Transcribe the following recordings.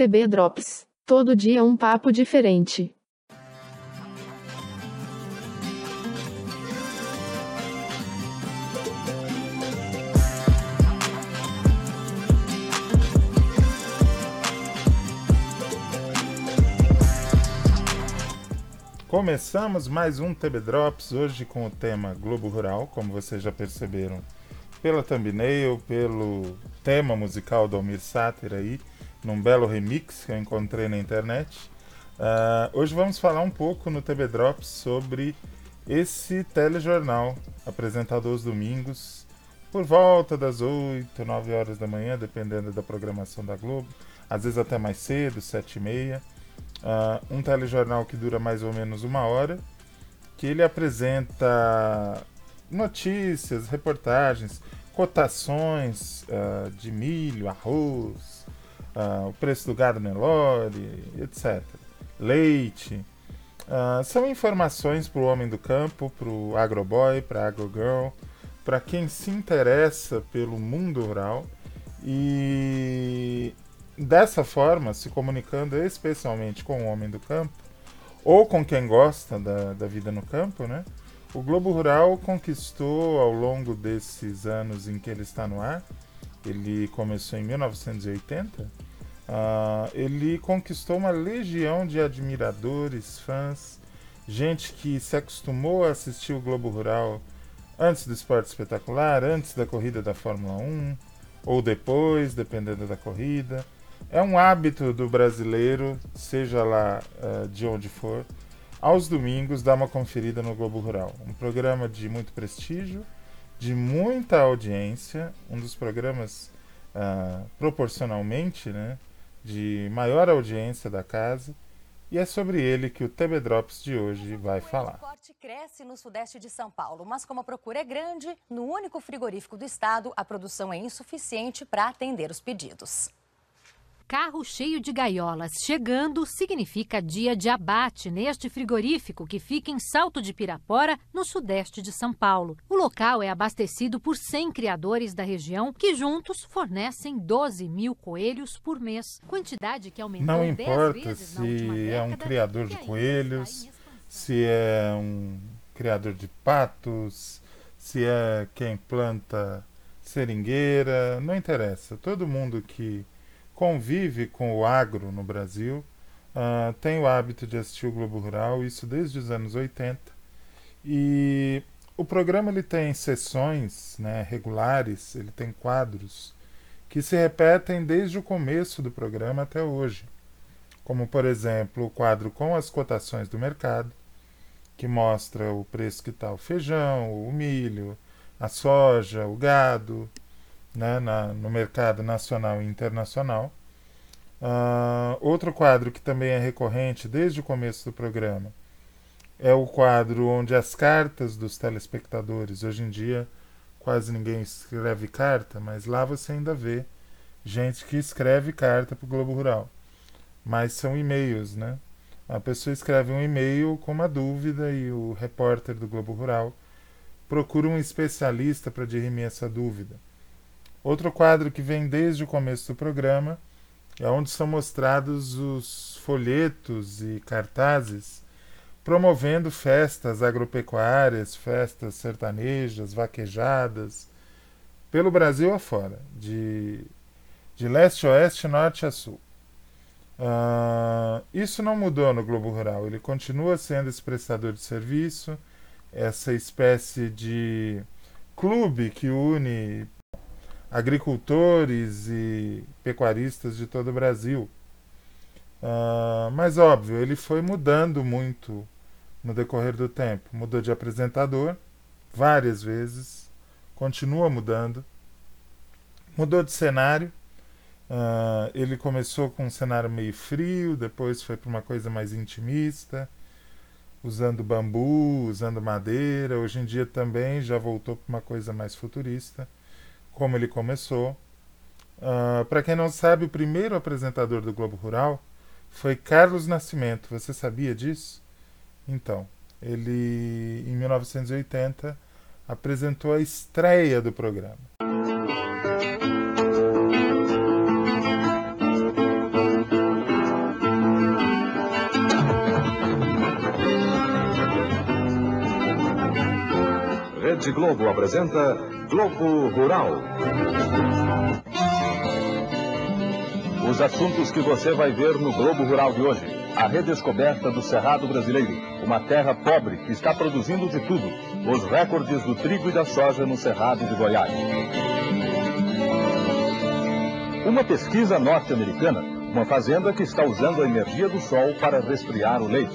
TB Drops. Todo dia um papo diferente. Começamos mais um TB Drops, hoje com o tema Globo Rural, como vocês já perceberam pela thumbnail, pelo tema musical do Almir Sater aí, num belo remix que eu encontrei na internet. Uh, hoje vamos falar um pouco no TB Drops sobre esse telejornal apresentado aos domingos, por volta das 8, 9 horas da manhã, dependendo da programação da Globo, às vezes até mais cedo, 7 e meia. Uh, um telejornal que dura mais ou menos uma hora, que ele apresenta notícias, reportagens, cotações uh, de milho, arroz, uh, o preço do gado Nelore, etc. Leite. Uh, são informações para o homem do campo, para o agroboy, para a agrogirl, para quem se interessa pelo mundo rural e dessa forma, se comunicando especialmente com o homem do campo ou com quem gosta da, da vida no campo, né? O Globo Rural conquistou ao longo desses anos em que ele está no ar, ele começou em 1980, uh, ele conquistou uma legião de admiradores, fãs, gente que se acostumou a assistir o Globo Rural antes do esporte espetacular, antes da corrida da Fórmula 1, ou depois, dependendo da corrida. É um hábito do brasileiro, seja lá uh, de onde for, aos domingos dar uma conferida no Globo Rural. Um programa de muito prestígio, de muita audiência, um dos programas uh, proporcionalmente né, de maior audiência da casa. E é sobre ele que o TB Drops de hoje vai falar. O corte cresce no sudeste de São Paulo, mas como a procura é grande, no único frigorífico do estado, a produção é insuficiente para atender os pedidos. Carro cheio de gaiolas chegando significa dia de abate neste frigorífico que fica em Salto de Pirapora, no sudeste de São Paulo. O local é abastecido por 100 criadores da região que juntos fornecem 12 mil coelhos por mês. Quantidade que aumentou Não importa se é um criador de coelhos, se é um criador de patos, se é quem planta seringueira, não interessa. Todo mundo que convive com o agro no Brasil, uh, tem o hábito de assistir o Globo Rural, isso desde os anos 80. E o programa ele tem sessões né, regulares, ele tem quadros que se repetem desde o começo do programa até hoje. Como, por exemplo, o quadro com as cotações do mercado, que mostra o preço que está o feijão, o milho, a soja, o gado, né, na, no mercado nacional e internacional. Uh, outro quadro que também é recorrente desde o começo do programa é o quadro onde as cartas dos telespectadores, hoje em dia quase ninguém escreve carta, mas lá você ainda vê gente que escreve carta para o Globo Rural. Mas são e-mails, né? A pessoa escreve um e-mail com uma dúvida e o repórter do Globo Rural procura um especialista para dirimir essa dúvida. Outro quadro que vem desde o começo do programa é onde são mostrados os folhetos e cartazes promovendo festas agropecuárias, festas sertanejas, vaquejadas, pelo Brasil afora, de, de leste a oeste, norte a sul. Uh, isso não mudou no Globo Rural, ele continua sendo esse prestador de serviço, essa espécie de clube que une agricultores e pecuaristas de todo o Brasil. Uh, mas óbvio, ele foi mudando muito no decorrer do tempo. Mudou de apresentador várias vezes, continua mudando. Mudou de cenário. Uh, ele começou com um cenário meio frio, depois foi para uma coisa mais intimista, usando bambu, usando madeira. Hoje em dia também já voltou para uma coisa mais futurista como ele começou. Ah, uh, Para quem não sabe, o primeiro apresentador do Globo Rural foi Carlos Nascimento. Você sabia disso? Então, ele, em 1980, apresentou a estreia do programa. Rede Globo apresenta Globo Rural. Os assuntos que você vai ver no Globo Rural de hoje. A redescoberta do Cerrado Brasileiro, uma terra pobre que está produzindo de tudo. Os recordes do trigo e da soja no Cerrado de Goiás. Uma pesquisa norte-americana, uma fazenda que está usando a energia do sol para resfriar o leite.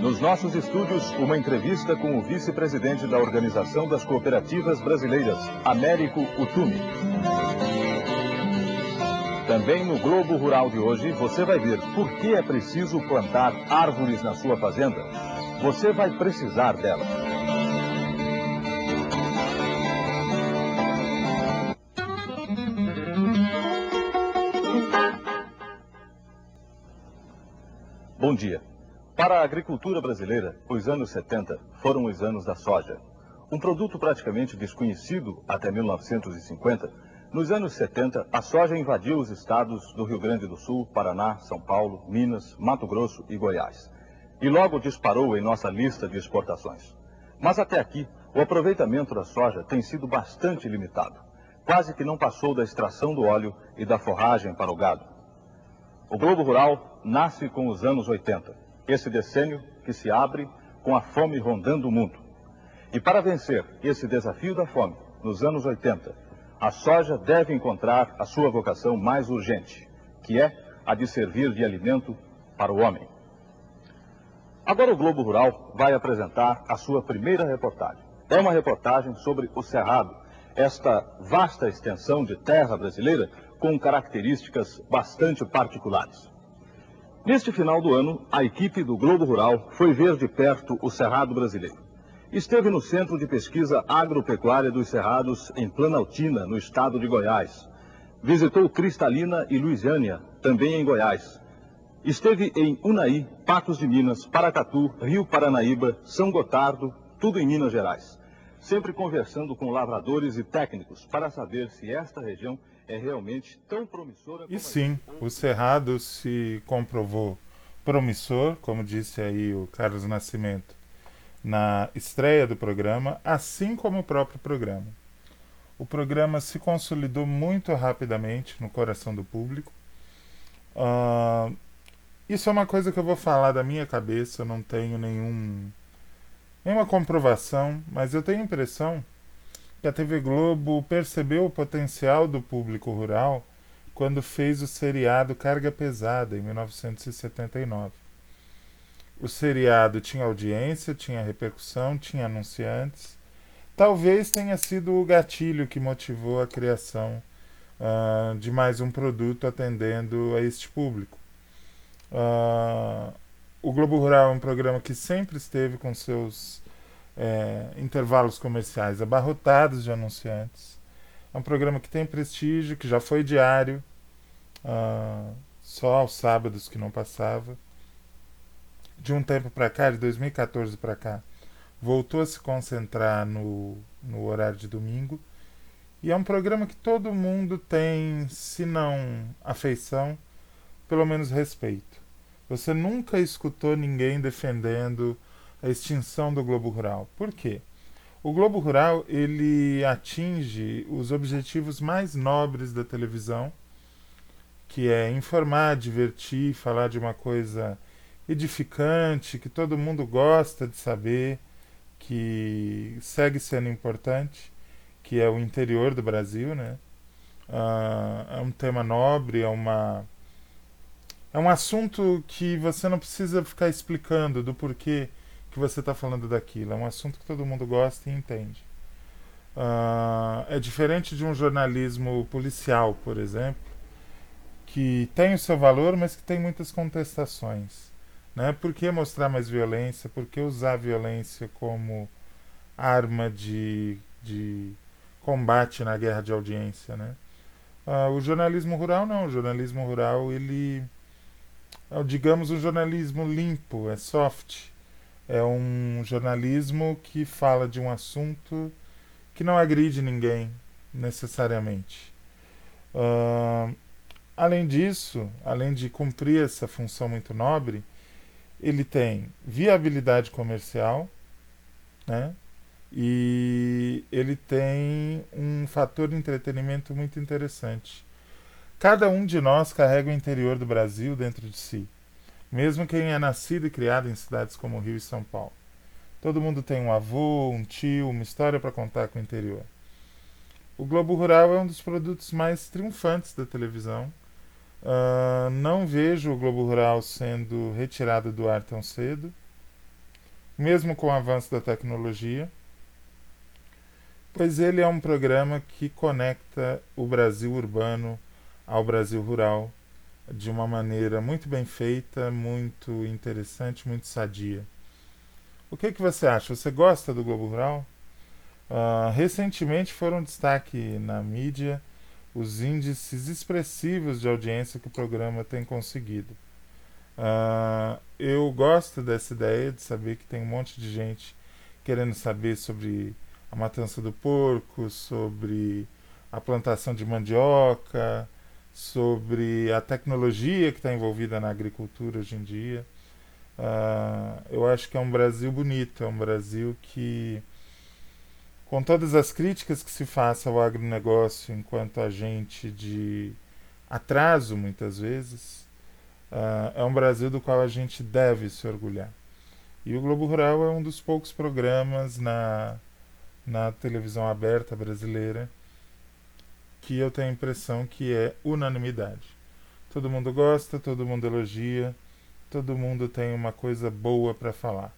Nos nossos estúdios, uma entrevista com o vice-presidente da Organização das Cooperativas Brasileiras, Américo Utumi. Também no Globo Rural de hoje, você vai ver por que é preciso plantar árvores na sua fazenda. Você vai precisar delas. Bom dia. Para a agricultura brasileira, os anos 70 foram os anos da soja. Um produto praticamente desconhecido até 1950, nos anos 70, a soja invadiu os estados do Rio Grande do Sul, Paraná, São Paulo, Minas, Mato Grosso e Goiás. E logo disparou em nossa lista de exportações. Mas até aqui, o aproveitamento da soja tem sido bastante limitado. Quase que não passou da extração do óleo e da forragem para o gado. O Globo Rural nasce com os anos 80 esse decênio que se abre com a fome rondando o mundo. E para vencer esse desafio da fome, nos anos 80, a soja deve encontrar a sua vocação mais urgente, que é a de servir de alimento para o homem. Agora o Globo Rural vai apresentar a sua primeira reportagem. É uma reportagem sobre o Cerrado, esta vasta extensão de terra brasileira com características bastante particulares. Neste final do ano, a equipe do Globo Rural foi ver de perto o Cerrado brasileiro. Esteve no Centro de Pesquisa Agropecuária dos Cerrados, em Planaltina, no estado de Goiás. Visitou Cristalina e Luisiânia, também em Goiás. Esteve em Unai, Patos de Minas, Paracatu, Rio Paranaíba, São Gotardo, tudo em Minas Gerais. Sempre conversando com lavradores e técnicos para saber se esta região é realmente tão promissora. E sim, o Cerrado se comprovou promissor, como disse aí o Carlos Nascimento na estreia do programa, assim como o próprio programa. O programa se consolidou muito rapidamente no coração do público. Uh, isso é uma coisa que eu vou falar da minha cabeça, eu não tenho nenhum, nenhuma comprovação, mas eu tenho a impressão que a TV Globo percebeu o potencial do público rural quando fez o seriado Carga Pesada, em 1979. O seriado tinha audiência, tinha repercussão, tinha anunciantes. Talvez tenha sido o gatilho que motivou a criação uh, de mais um produto atendendo a este público. Uh, o Globo Rural é um programa que sempre esteve com seus é, intervalos comerciais abarrotados de anunciantes. É um programa que tem prestígio, que já foi diário, uh, só aos sábados que não passava. De um tempo para cá, de 2014 para cá, voltou a se concentrar no, no horário de domingo. E é um programa que todo mundo tem, se não afeição, pelo menos respeito. Você nunca escutou ninguém defendendo a extinção do Globo Rural. Por quê? O Globo Rural ele atinge os objetivos mais nobres da televisão, que é informar, divertir, falar de uma coisa edificante, que todo mundo gosta de saber, que segue sendo importante, que é o interior do Brasil, né? Uh, é um tema nobre, é uma é um assunto que você não precisa ficar explicando do porquê que você está falando daquilo. É um assunto que todo mundo gosta e entende. Uh, é diferente de um jornalismo policial, por exemplo, que tem o seu valor, mas que tem muitas contestações. Né? Por que mostrar mais violência? Por que usar a violência como arma de, de combate na guerra de audiência? Né? Uh, o jornalismo rural não. O jornalismo rural, ele é, digamos, um jornalismo limpo, é soft é um jornalismo que fala de um assunto que não agride ninguém necessariamente. Uh, além disso, além de cumprir essa função muito nobre, ele tem viabilidade comercial, né? E ele tem um fator de entretenimento muito interessante. Cada um de nós carrega o interior do Brasil dentro de si, mesmo quem é nascido e criado em cidades como Rio e São Paulo. Todo mundo tem um avô, um tio, uma história para contar com o interior. O Globo Rural é um dos produtos mais triunfantes da televisão. Uh, não vejo o Globo Rural sendo retirado do ar tão cedo, mesmo com o avanço da tecnologia, pois ele é um programa que conecta o Brasil urbano ao Brasil rural de uma maneira muito bem feita, muito interessante, muito sadia. O que, que você acha? Você gosta do Globo Rural? Uh, recentemente foram destaque na mídia os índices expressivos de audiência que o programa tem conseguido. Uh, eu gosto dessa ideia de saber que tem um monte de gente querendo saber sobre a matança do porco, sobre a plantação de mandioca, sobre a tecnologia que está envolvida na agricultura hoje em dia. Uh, eu acho que é um Brasil bonito, é um Brasil que, com todas as críticas que se faça ao agronegócio enquanto agente de atraso, muitas vezes, uh, é um Brasil do qual a gente deve se orgulhar. E o Globo Rural é um dos poucos programas na, na televisão aberta brasileira que eu tenho a impressão que é unanimidade. Todo mundo gosta, todo mundo elogia, todo mundo tem uma coisa boa para falar.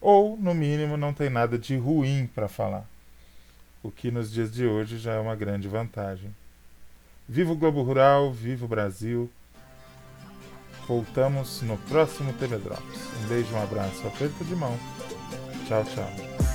Ou, no mínimo, não tem nada de ruim para falar. O que nos dias de hoje já é uma grande vantagem. Viva o Globo Rural, viva o Brasil. Voltamos no próximo TV Drops. Um beijo, um abraço, aperto de mão. Tchau, tchau.